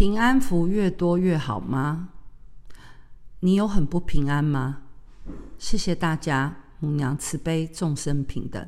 平安符越多越好吗？你有很不平安吗？谢谢大家，母娘慈悲，众生平等。